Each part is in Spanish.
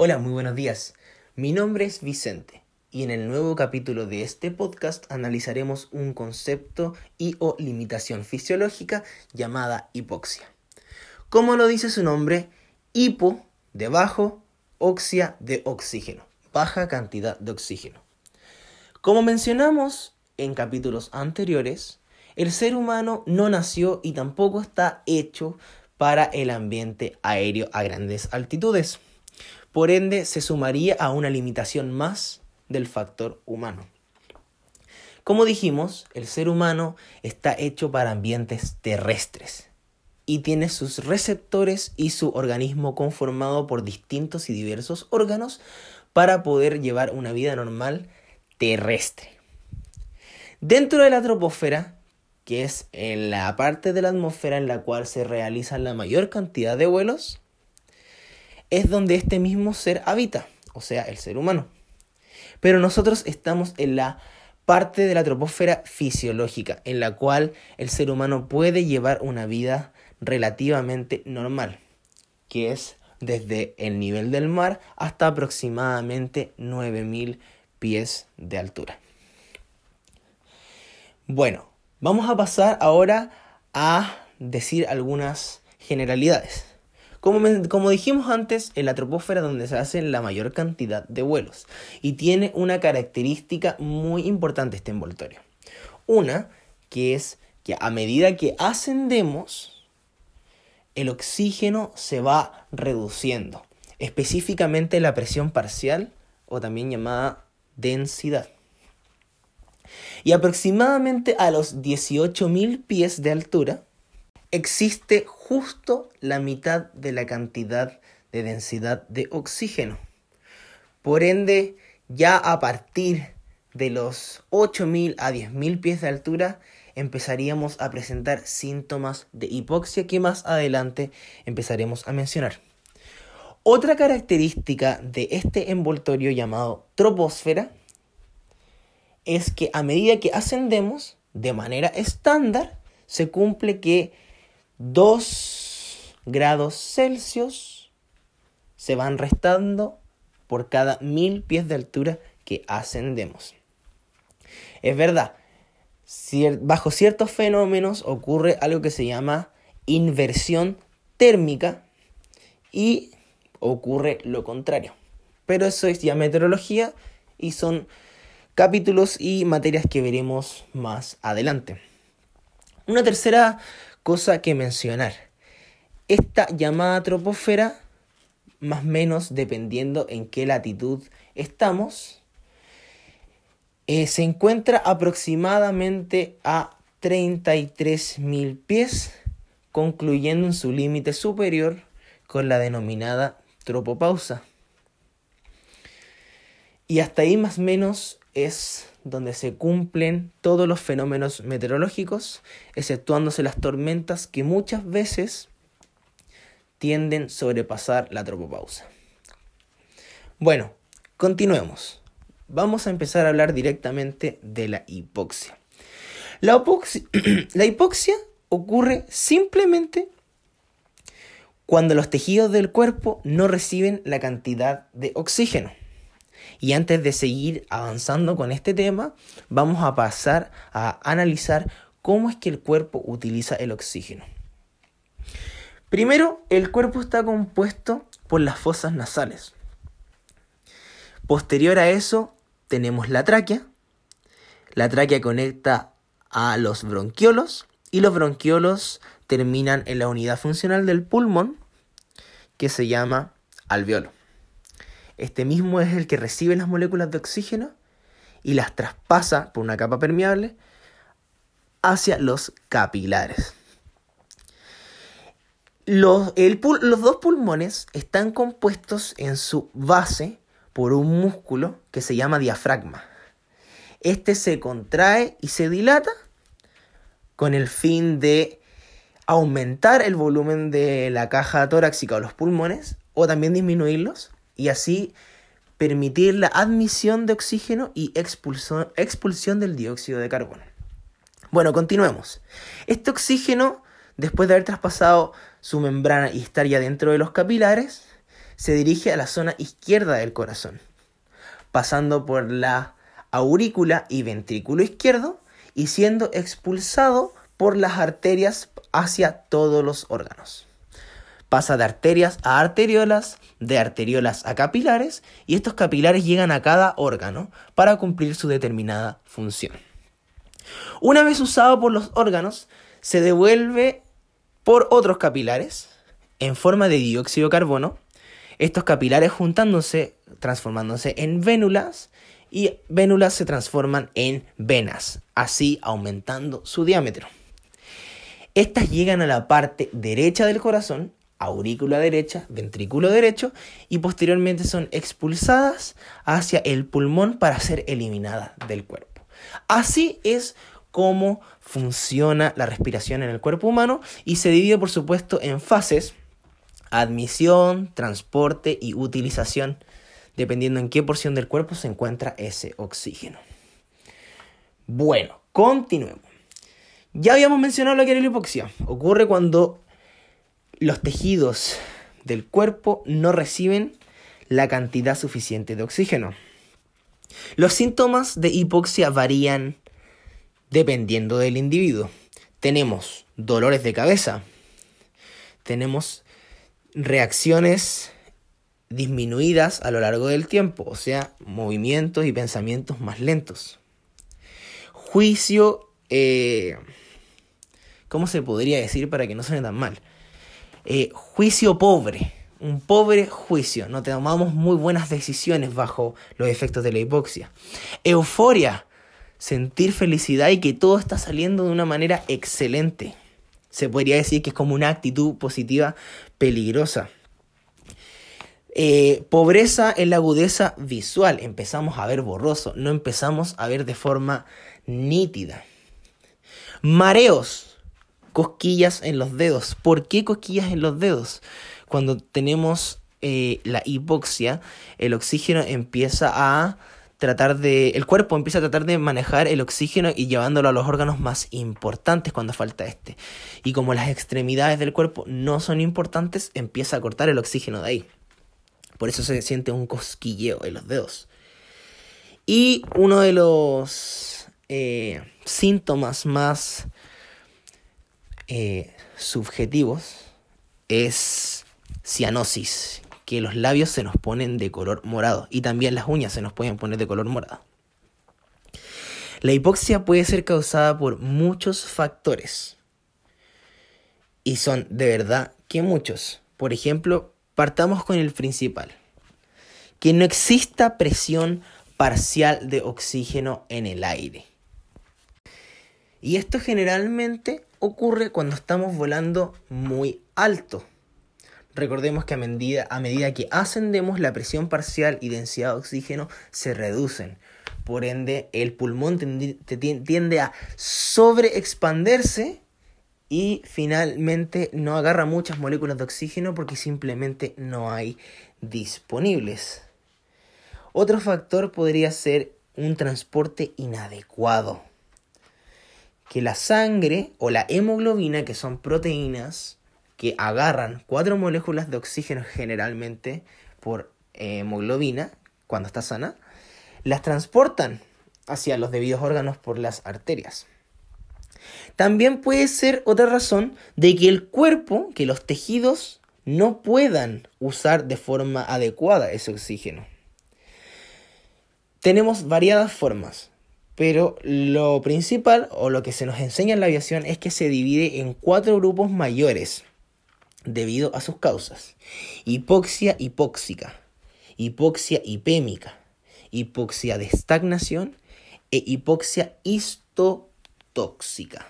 Hola, muy buenos días. Mi nombre es Vicente y en el nuevo capítulo de este podcast analizaremos un concepto y o limitación fisiológica llamada hipoxia. Como lo dice su nombre, hipo de bajo, oxia de oxígeno, baja cantidad de oxígeno. Como mencionamos en capítulos anteriores, el ser humano no nació y tampoco está hecho para el ambiente aéreo a grandes altitudes. Por ende, se sumaría a una limitación más del factor humano. Como dijimos, el ser humano está hecho para ambientes terrestres y tiene sus receptores y su organismo conformado por distintos y diversos órganos para poder llevar una vida normal terrestre. Dentro de la troposfera, que es la parte de la atmósfera en la cual se realizan la mayor cantidad de vuelos, es donde este mismo ser habita, o sea, el ser humano. Pero nosotros estamos en la parte de la troposfera fisiológica, en la cual el ser humano puede llevar una vida relativamente normal, que es desde el nivel del mar hasta aproximadamente 9000 pies de altura. Bueno, vamos a pasar ahora a decir algunas generalidades. Como, dijimos antes, en la troposfera donde se hacen la mayor cantidad de vuelos y tiene una característica muy importante este envoltorio. Una que es que a medida que ascendemos, el oxígeno se va reduciendo, específicamente la presión parcial o también llamada densidad. Y aproximadamente a los 18.000 pies de altura, existe justo la mitad de la cantidad de densidad de oxígeno. Por ende, ya a partir de los 8.000 a 10.000 pies de altura, empezaríamos a presentar síntomas de hipoxia que más adelante empezaremos a mencionar. Otra característica de este envoltorio llamado troposfera es que a medida que ascendemos de manera estándar, se cumple que 2 grados Celsius se van restando por cada mil pies de altura que ascendemos. Es verdad, bajo ciertos fenómenos ocurre algo que se llama inversión térmica y ocurre lo contrario. Pero eso es ya meteorología y son capítulos y materias que veremos más adelante. Una tercera cosa que mencionar. Esta llamada troposfera, más o menos dependiendo en qué latitud estamos, eh, se encuentra aproximadamente a 33.000 pies, concluyendo en su límite superior con la denominada tropopausa. Y hasta ahí más o menos es donde se cumplen todos los fenómenos meteorológicos, exceptuándose las tormentas que muchas veces tienden a sobrepasar la tropopausa. Bueno, continuemos. Vamos a empezar a hablar directamente de la hipoxia. La, hipoxia, ocurre simplemente cuando los tejidos del cuerpo no reciben la cantidad de oxígeno. Y antes de seguir avanzando con este tema, vamos a pasar a analizar cómo es que el cuerpo utiliza el oxígeno. Primero, el cuerpo está compuesto por las fosas nasales. Posterior a eso, tenemos la tráquea. La tráquea conecta a los bronquiolos y los bronquiolos terminan en la unidad funcional del pulmón que se llama alveolo. Este mismo es el que recibe las moléculas de oxígeno y las traspasa por una capa permeable hacia los capilares. Los, dos pulmones están compuestos en su base por un músculo que se llama diafragma. Este se contrae y se dilata con el fin de aumentar el volumen de la caja torácica o los pulmones o también disminuirlos y así permitir la admisión de oxígeno y expulsión, del dióxido de carbono. Bueno, continuemos. Este oxígeno, después de haber traspasado su membrana y estar ya dentro de los capilares, se dirige a la zona izquierda del corazón, pasando por la aurícula y ventrículo izquierdo y siendo expulsado por las arterias hacia todos los órganos. Pasa de arterias a arteriolas, de arteriolas a capilares y estos capilares llegan a cada órgano para cumplir su determinada función. Una vez usado por los órganos, se devuelve por otros capilares en forma de dióxido de carbono, estos capilares juntándose, transformándose en vénulas y vénulas se transforman en venas, así aumentando su diámetro. Estas llegan a la parte derecha del corazón, aurícula derecha, ventrículo derecho, y posteriormente son expulsadas hacia el pulmón para ser eliminadas del cuerpo. Así es como funciona la respiración en el cuerpo humano y se divide por supuesto en fases, admisión, transporte y utilización, dependiendo en qué porción del cuerpo se encuentra ese oxígeno. Bueno, continuemos. Ya habíamos mencionado lo que era la hipoxia. Ocurre cuando los tejidos del cuerpo no reciben la cantidad suficiente de oxígeno. Los síntomas de hipoxia varían dependiendo del individuo. Tenemos dolores de cabeza, tenemos reacciones disminuidas a lo largo del tiempo, o sea, movimientos y pensamientos más lentos. Juicio, eh, ¿cómo se podría decir para que no suene tan mal? Eh, juicio pobre, un pobre juicio, no tomamos muy buenas decisiones bajo los efectos de la hipoxia. Euforia, sentir felicidad y que todo está saliendo de una manera excelente. Se podría decir que es como una actitud positiva peligrosa. Eh, pobreza en la agudeza visual. Empezamos a ver borroso, no empezamos a ver de forma nítida. Mareos, cosquillas en los dedos. ¿Por qué cosquillas en los dedos? Cuando tenemos eh, la hipoxia, el oxígeno empieza a tratar de. El cuerpo empieza a tratar de manejar el oxígeno y llevándolo a los órganos más importantes cuando falta este. Y como las extremidades del cuerpo no son importantes, empieza a cortar el oxígeno de ahí. Por eso se siente un cosquilleo en los dedos. Y uno de los eh, síntomas más eh, subjetivos es cianosis, que los labios se nos ponen de color morado y también las uñas se nos pueden poner de color morado. La hipoxia puede ser causada por muchos factores. Y son de verdad que muchos. Por ejemplo, partamos con el principal. Que no exista presión parcial de oxígeno en el aire. Y esto generalmente ocurre cuando estamos volando muy alto. Recordemos que a medida, a medida que ascendemos, la presión parcial y densidad de oxígeno se reducen. Por ende, el pulmón tiende a sobreexpanderse y finalmente no agarra muchas moléculas de oxígeno porque simplemente no hay disponibles. Otro factor podría ser un transporte inadecuado. Que la sangre o la hemoglobina, que son proteínas, que agarran cuatro moléculas de oxígeno generalmente por eh, hemoglobina, cuando está sana, las transportan hacia los debidos órganos por las arterias. También puede ser otra razón de que el cuerpo, que los tejidos no puedan usar de forma adecuada ese oxígeno. Tenemos variadas formas, pero lo principal o lo que se nos enseña en la aviación es que se divide en cuatro grupos mayores debido a sus causas. Hipoxia hipóxica, hipoxia hipémica, hipoxia de estagnación e hipoxia histotóxica.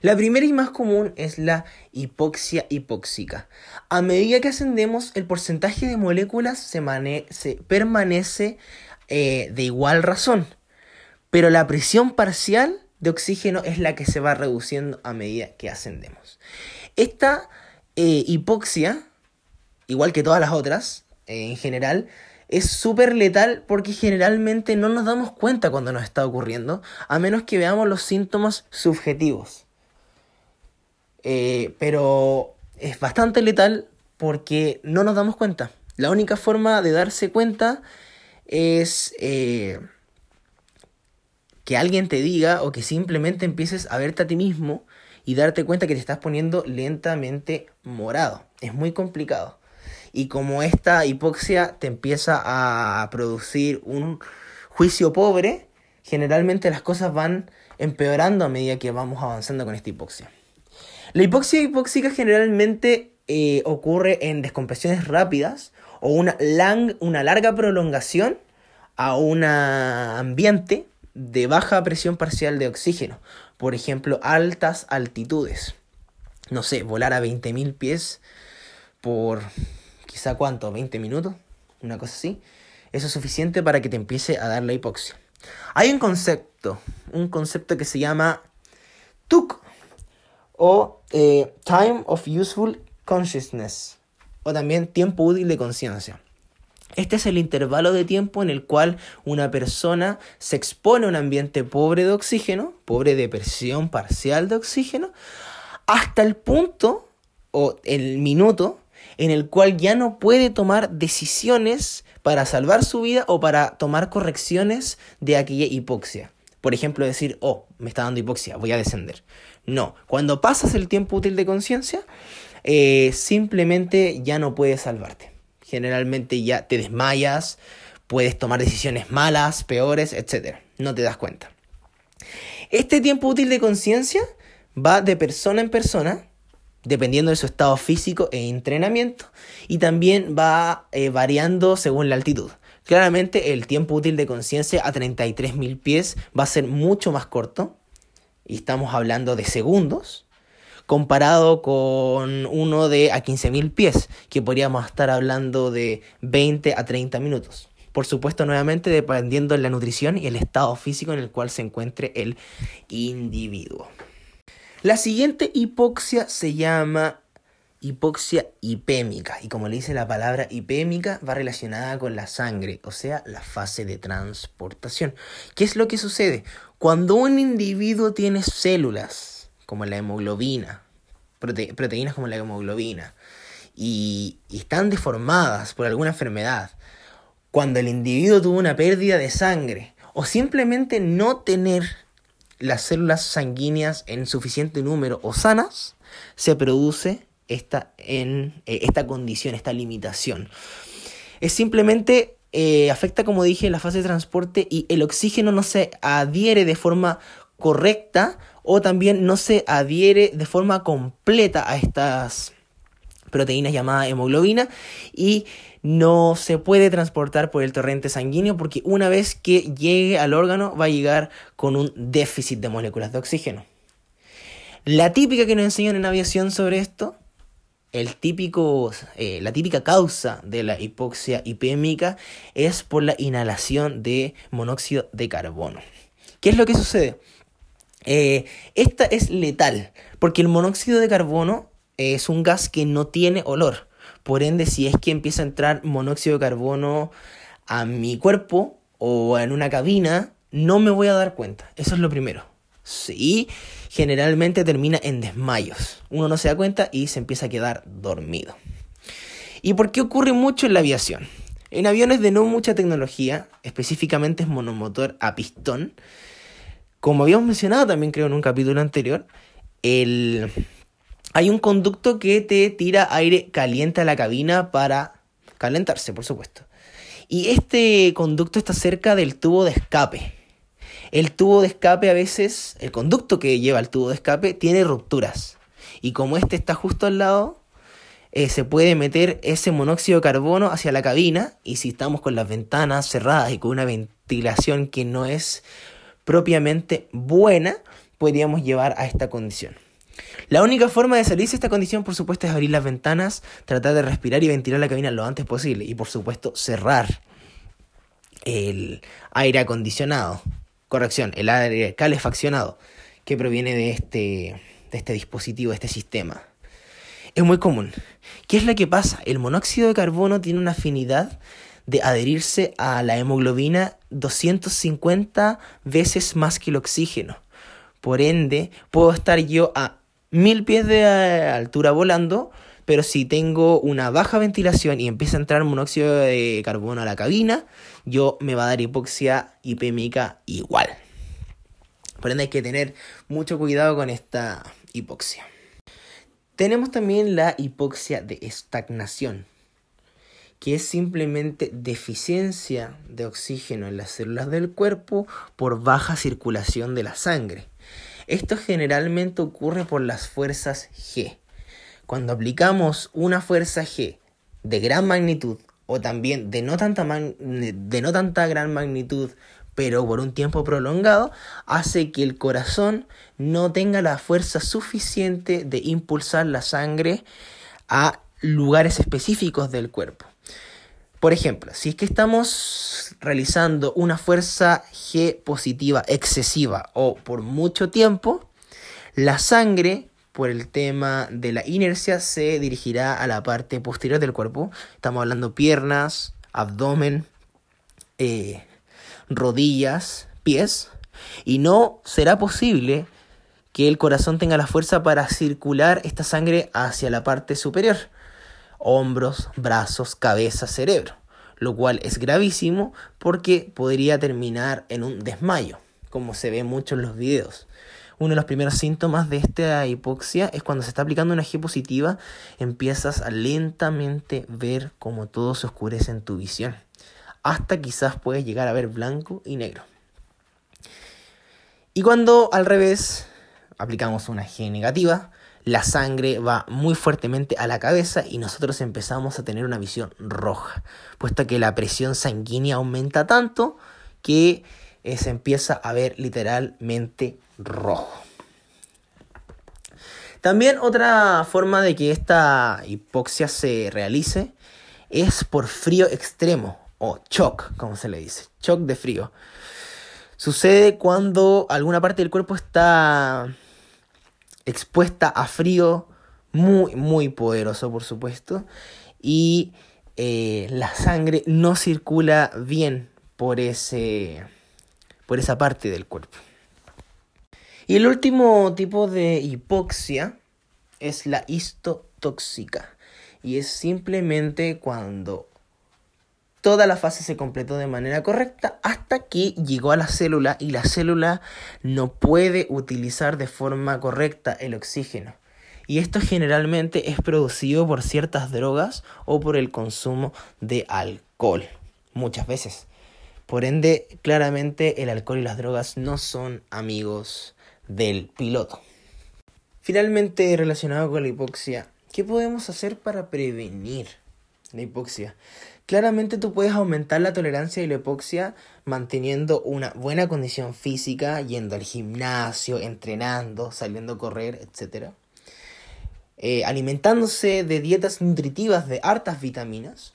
La primera y más común es la hipoxia hipóxica. A medida que ascendemos, el porcentaje de moléculas se, permanece eh, de igual razón, pero la presión parcial de oxígeno es la que se va reduciendo a medida que ascendemos. Esta eh, hipoxia, igual que todas las otras, eh, en general, es súper letal porque generalmente no nos damos cuenta cuando nos está ocurriendo, a menos que veamos los síntomas subjetivos. Eh, pero es bastante letal porque no nos damos cuenta. La única forma de darse cuenta es que alguien te diga o que simplemente empieces a verte a ti mismo y darte cuenta que te estás poniendo lentamente morado. Es muy complicado. Y como esta hipoxia te empieza a producir un juicio pobre, generalmente las cosas van empeorando a medida que vamos avanzando con esta hipoxia. La hipoxia hipóxica generalmente eh, ocurre en descompresiones rápidas o una, una larga prolongación a un ambiente de baja presión parcial de oxígeno. Por ejemplo, altas altitudes. No sé, volar a 20.000 pies por quizá cuánto, 20 minutos, una cosa así. Eso es suficiente para que te empiece a dar la hipoxia. Hay un concepto, un concepto que se llama TUC o eh, Time of Useful Consciousness o también tiempo útil de conciencia. Este es el intervalo de tiempo en el cual una persona se expone a un ambiente pobre de oxígeno, pobre de presión parcial de oxígeno, hasta el punto o el minuto en el cual ya no puede tomar decisiones para salvar su vida o para tomar correcciones de aquella hipoxia. Por ejemplo, decir, oh, me está dando hipoxia, voy a descender. No, cuando pasas el tiempo útil de conciencia, eh, simplemente ya no puedes salvarte. Generalmente ya te desmayas, puedes tomar decisiones malas, peores, etc. No te das cuenta. Este tiempo útil de conciencia va de persona en persona, dependiendo de su estado físico e entrenamiento, y también va eh, variando según la altitud. Claramente el tiempo útil de conciencia a 33.000 pies va a ser mucho más corto, y estamos hablando de segundos, comparado con uno de a 15.000 pies, que podríamos estar hablando de 20 a 30 minutos. Por supuesto, nuevamente dependiendo de la nutrición y el estado físico en el cual se encuentre el individuo. La siguiente hipoxia se llama hipoxia hipémica y como le dice la palabra hipémica va relacionada con la sangre, o sea, la fase de transportación. ¿Qué es lo que sucede? Cuando un individuo tiene células como la hemoglobina, proteínas como la hemoglobina, y, están deformadas por alguna enfermedad, cuando el individuo tuvo una pérdida de sangre o simplemente no tener las células sanguíneas en suficiente número o sanas, se produce esta, en, eh, esta condición, esta limitación. Es simplemente eh, afecta, como dije, la fase de transporte y el oxígeno no se adhiere de forma correcta o también no se adhiere de forma completa a estas proteínas llamadas hemoglobina y no se puede transportar por el torrente sanguíneo porque una vez que llegue al órgano va a llegar con un déficit de moléculas de oxígeno. La típica que nos enseñan en aviación sobre esto, el típico, eh, la típica causa de la hipoxia hipémica es por la inhalación de monóxido de carbono. ¿Qué es lo que sucede? Eh, esta es letal, porque el monóxido de carbono es un gas que no tiene olor. Por ende, si es que empieza a entrar monóxido de carbono a mi cuerpo o en una cabina, no me voy a dar cuenta. Eso es lo primero. Sí, generalmente termina en desmayos. Uno no se da cuenta y se empieza a quedar dormido. ¿Y por qué ocurre mucho en la aviación? En aviones de no mucha tecnología, específicamente es monomotor a pistón, como habíamos mencionado también creo en un capítulo anterior, el, hay un conducto que te tira aire caliente a la cabina para calentarse, por supuesto. Y este conducto está cerca del tubo de escape. El tubo de escape a veces, el conducto que lleva el tubo de escape tiene rupturas. Y como este está justo al lado, eh, se puede meter ese monóxido de carbono hacia la cabina. Y si estamos con las ventanas cerradas y con una ventilación que no es propiamente buena, podríamos llevar a esta condición. La única forma de salirse de esta condición, por supuesto, es abrir las ventanas, tratar de respirar y ventilar la cabina lo antes posible. Y por supuesto, cerrar el aire acondicionado. Corrección, el aire calefaccionado que proviene de este, de este dispositivo, de este sistema. Es muy común. ¿Qué es lo que pasa? El monóxido de carbono tiene una afinidad de adherirse a la hemoglobina 250 veces más que el oxígeno. Por ende, puedo estar yo a mil pies de altura volando, pero si tengo una baja ventilación y empieza a entrar monóxido de carbono a la cabina, yo me va a dar hipoxia hipémica igual. Por ende hay que tener mucho cuidado con esta hipoxia. Tenemos también la hipoxia de estagnación, que es simplemente deficiencia de oxígeno en las células del cuerpo por baja circulación de la sangre. Esto generalmente ocurre por las fuerzas G. Cuando aplicamos una fuerza G de gran magnitud o también de no tanta, gran magnitud pero por un tiempo prolongado, hace que el corazón no tenga la fuerza suficiente de impulsar la sangre a lugares específicos del cuerpo. Por ejemplo, si es que estamos realizando una fuerza G positiva excesiva o por mucho tiempo, la sangre, por el tema de la inercia, se dirigirá a la parte posterior del cuerpo. Estamos hablando piernas, abdomen, eh, rodillas, pies, y no será posible que el corazón tenga la fuerza para circular esta sangre hacia la parte superior, hombros, brazos, cabeza, cerebro, lo cual es gravísimo porque podría terminar en un desmayo, como se ve mucho en los videos. Uno de los primeros síntomas de esta hipoxia es cuando se está aplicando una G positiva, empiezas a lentamente ver cómo todo se oscurece en tu visión hasta quizás puedes llegar a ver blanco y negro. Y cuando al revés aplicamos una G negativa, la sangre va muy fuertemente a la cabeza y nosotros empezamos a tener una visión roja, puesto que la presión sanguínea aumenta tanto que eh, se empieza a ver literalmente rojo. También otra forma de que esta hipoxia se realice es por frío extremo o shock, como se le dice, shock de frío. Sucede cuando alguna parte del cuerpo está expuesta a frío muy, muy poderoso, por supuesto, y eh, la sangre no circula bien por, ese, por esa parte del cuerpo. Y el último tipo de hipoxia es la histotóxica. Y es simplemente cuando toda la fase se completó de manera correcta hasta que llegó a la célula y la célula no puede utilizar de forma correcta el oxígeno. Y esto generalmente es producido por ciertas drogas o por el consumo de alcohol, muchas veces. Por ende, claramente el alcohol y las drogas no son amigos del piloto. Finalmente, relacionado con la hipoxia, ¿qué podemos hacer para prevenir la hipoxia? Claramente tú puedes aumentar la tolerancia y la hipoxia manteniendo una buena condición física, yendo al gimnasio, entrenando, saliendo a correr, etc. Eh, alimentándose de dietas nutritivas de hartas vitaminas.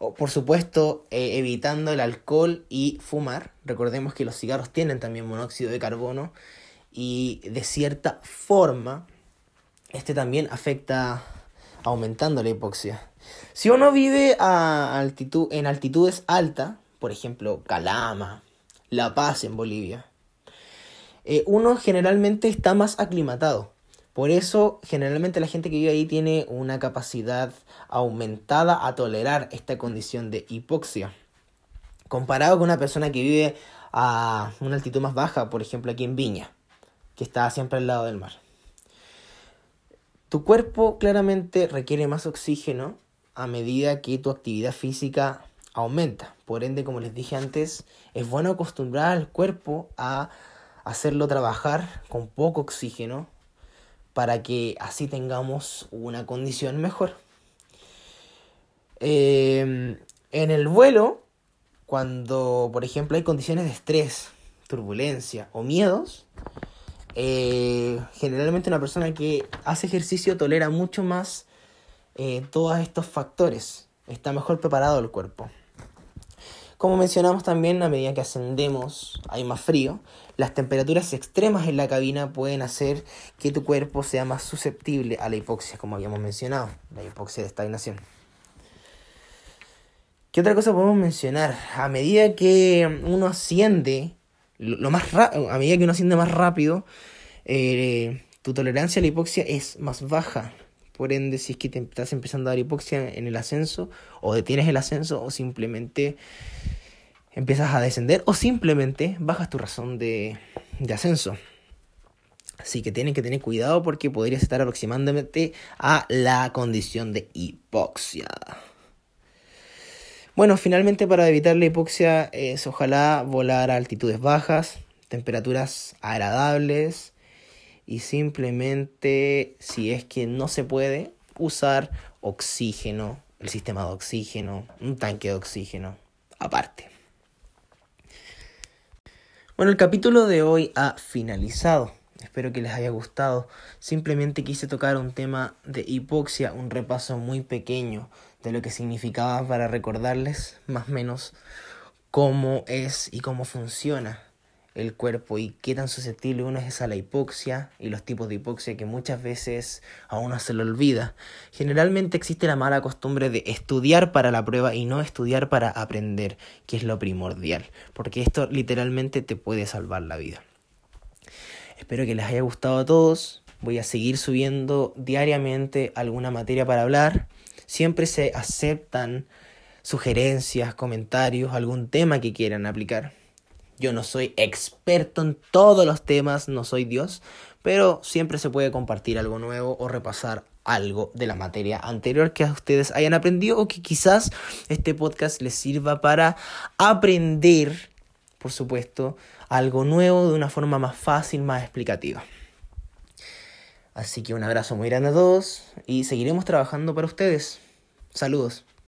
O, por supuesto, eh, evitando el alcohol y fumar. Recordemos que los cigarros tienen también monóxido de carbono y de cierta forma este también afecta aumentando la hipoxia. Si uno vive a altitud, en altitudes altas, por ejemplo, Calama, La Paz en Bolivia, eh, uno generalmente está más aclimatado. Por eso, generalmente la gente que vive ahí tiene una capacidad aumentada a tolerar esta condición de hipoxia. Comparado con una persona que vive a una altitud más baja, por ejemplo aquí en Viña, que está siempre al lado del mar. Tu cuerpo claramente requiere más oxígeno a medida que tu actividad física aumenta. Por ende, como les dije antes, es bueno acostumbrar al cuerpo a hacerlo trabajar con poco oxígeno para que así tengamos una condición mejor. Em, en el vuelo, cuando por ejemplo hay condiciones de estrés, turbulencia o miedos, eh, generalmente una persona que hace ejercicio tolera mucho más eh, todos estos factores. Está mejor preparado el cuerpo. Como mencionamos también, a medida que ascendemos hay más frío, las temperaturas extremas en la cabina pueden hacer que tu cuerpo sea más susceptible a la hipoxia, como habíamos mencionado, la hipoxia de estagnación. ¿Qué otra cosa podemos mencionar? A medida que uno asciende, lo más a medida que uno asciende más rápido, eh, tu tolerancia a la hipoxia es más baja. Por ende, si es que te estás empezando a dar hipoxia en el ascenso, o detienes el ascenso, o simplemente empiezas a descender, o simplemente bajas tu razón de, de ascenso. Así que tienen que tener cuidado porque podrías estar aproximándote a la condición de hipoxia. Bueno, finalmente para evitar la hipoxia es ojalá volar a altitudes bajas, temperaturas agradables y simplemente si es que no se puede usar oxígeno, el sistema de oxígeno, un tanque de oxígeno aparte. Bueno, el capítulo de hoy ha finalizado. Espero que les haya gustado. Simplemente quise tocar un tema de hipoxia, un repaso muy pequeño de lo que significaba para recordarles más o menos cómo es y cómo funciona el cuerpo y qué tan susceptible uno es a la hipoxia y los tipos de hipoxia que muchas veces a uno se le olvida. Generalmente existe la mala costumbre de estudiar para la prueba y no estudiar para aprender, que es lo primordial, porque esto literalmente te puede salvar la vida. Espero que les haya gustado a todos. Voy a seguir subiendo diariamente alguna materia para hablar. Siempre se aceptan sugerencias, comentarios, algún tema que quieran aplicar. Yo no soy experto en todos los temas, no soy Dios, pero siempre se puede compartir algo nuevo o repasar algo de la materia anterior que ustedes hayan aprendido o que quizás este podcast les sirva para aprender, por supuesto, algo nuevo de una forma más fácil, más explicativa. Así que un abrazo muy grande a todos y seguiremos trabajando para ustedes. Saludos.